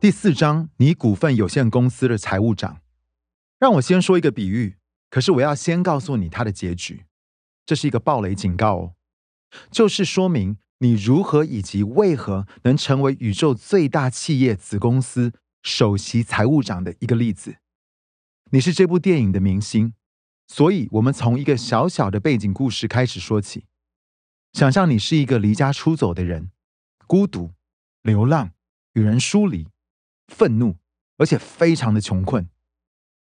第四章，你股份有限公司的财务长。让我先说一个比喻，可是我要先告诉你它的结局。这是一个暴雷警告哦，就是说明你如何以及为何能成为宇宙最大企业子公司首席财务长的一个例子。你是这部电影的明星，所以我们从一个小小的背景故事开始说起。想象你是一个离家出走的人，孤独、流浪、与人疏离。愤怒，而且非常的穷困。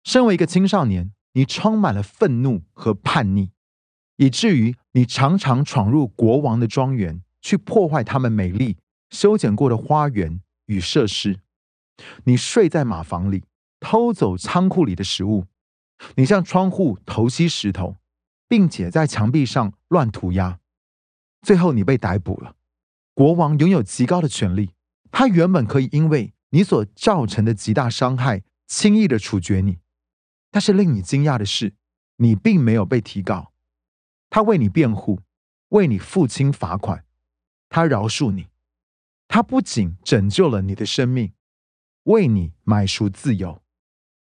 身为一个青少年，你充满了愤怒和叛逆，以至于你常常闯入国王的庄园，去破坏他们美丽修剪过的花园与设施。你睡在马房里，偷走仓库里的食物。你向窗户投袭石头，并且在墙壁上乱涂鸦。最后，你被逮捕了。国王拥有极高的权力，他原本可以因为。你所造成的极大伤害，轻易的处决你。但是令你惊讶的是，你并没有被提告。他为你辩护，为你付清罚款，他饶恕你。他不仅拯救了你的生命，为你买赎自由，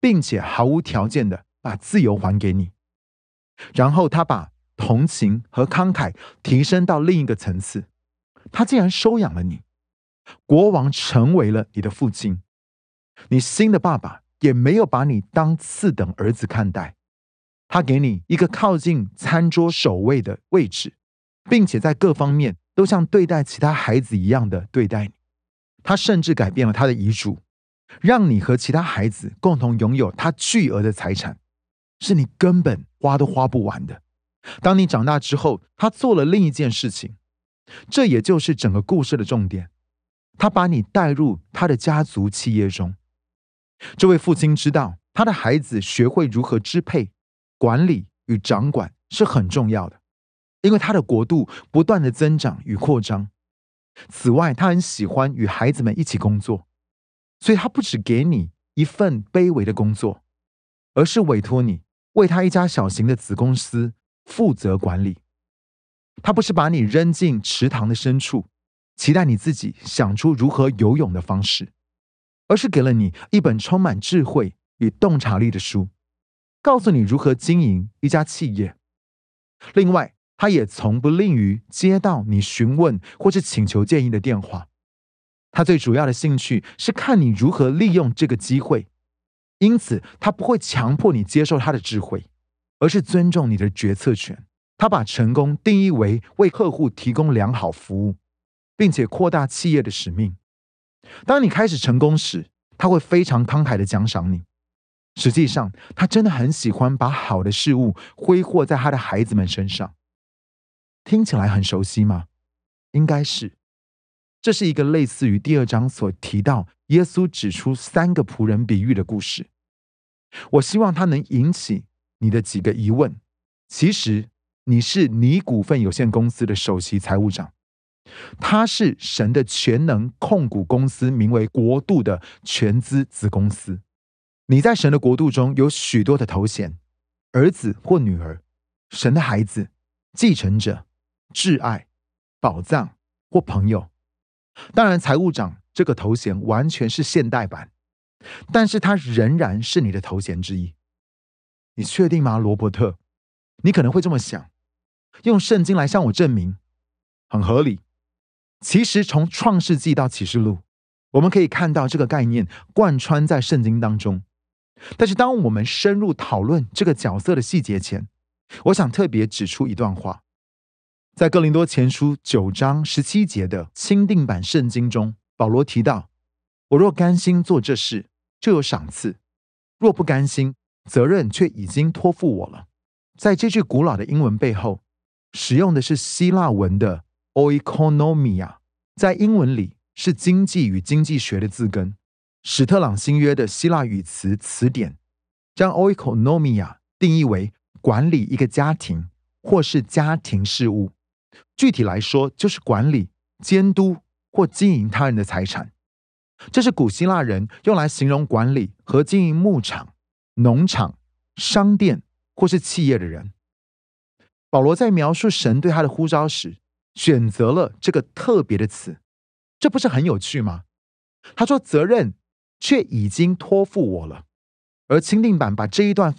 并且毫无条件的把自由还给你。然后他把同情和慷慨提升到另一个层次，他竟然收养了你。国王成为了你的父亲，你新的爸爸也没有把你当次等儿子看待，他给你一个靠近餐桌首位的位置，并且在各方面都像对待其他孩子一样的对待你。他甚至改变了他的遗嘱，让你和其他孩子共同拥有他巨额的财产，是你根本花都花不完的。当你长大之后，他做了另一件事情，这也就是整个故事的重点。他把你带入他的家族企业中。这位父亲知道，他的孩子学会如何支配、管理与掌管是很重要的，因为他的国度不断的增长与扩张。此外，他很喜欢与孩子们一起工作，所以他不只给你一份卑微的工作，而是委托你为他一家小型的子公司负责管理。他不是把你扔进池塘的深处。期待你自己想出如何游泳的方式，而是给了你一本充满智慧与洞察力的书，告诉你如何经营一家企业。另外，他也从不吝于接到你询问或是请求建议的电话。他最主要的兴趣是看你如何利用这个机会，因此他不会强迫你接受他的智慧，而是尊重你的决策权。他把成功定义为为客户提供良好服务。并且扩大企业的使命。当你开始成功时，他会非常慷慨的奖赏你。实际上，他真的很喜欢把好的事物挥霍在他的孩子们身上。听起来很熟悉吗？应该是。这是一个类似于第二章所提到耶稣指出三个仆人比喻的故事。我希望它能引起你的几个疑问。其实，你是你股份有限公司的首席财务长。他是神的全能控股公司，名为国度的全资子公司。你在神的国度中有许多的头衔：儿子或女儿、神的孩子、继承者、挚爱、宝藏或朋友。当然，财务长这个头衔完全是现代版，但是它仍然是你的头衔之一。你确定吗，罗伯特？你可能会这么想：用圣经来向我证明，很合理。其实，从创世纪到启示录，我们可以看到这个概念贯穿在圣经当中。但是，当我们深入讨论这个角色的细节前，我想特别指出一段话，在哥林多前书九章十七节的钦定版圣经中，保罗提到：“我若甘心做这事，就有赏赐；若不甘心，责任却已经托付我了。”在这句古老的英文背后，使用的是希腊文的。oikonomia 在英文里是经济与经济学的字根。史特朗新约的希腊语词词典将 oikonomia 定义为管理一个家庭或是家庭事务，具体来说就是管理、监督或经营他人的财产。这是古希腊人用来形容管理和经营牧场、农场、商店或是企业的人。保罗在描述神对他的呼召时。选择了这个特别的词，这不是很有趣吗？他说：“责任却已经托付我了。而钦定版把这一段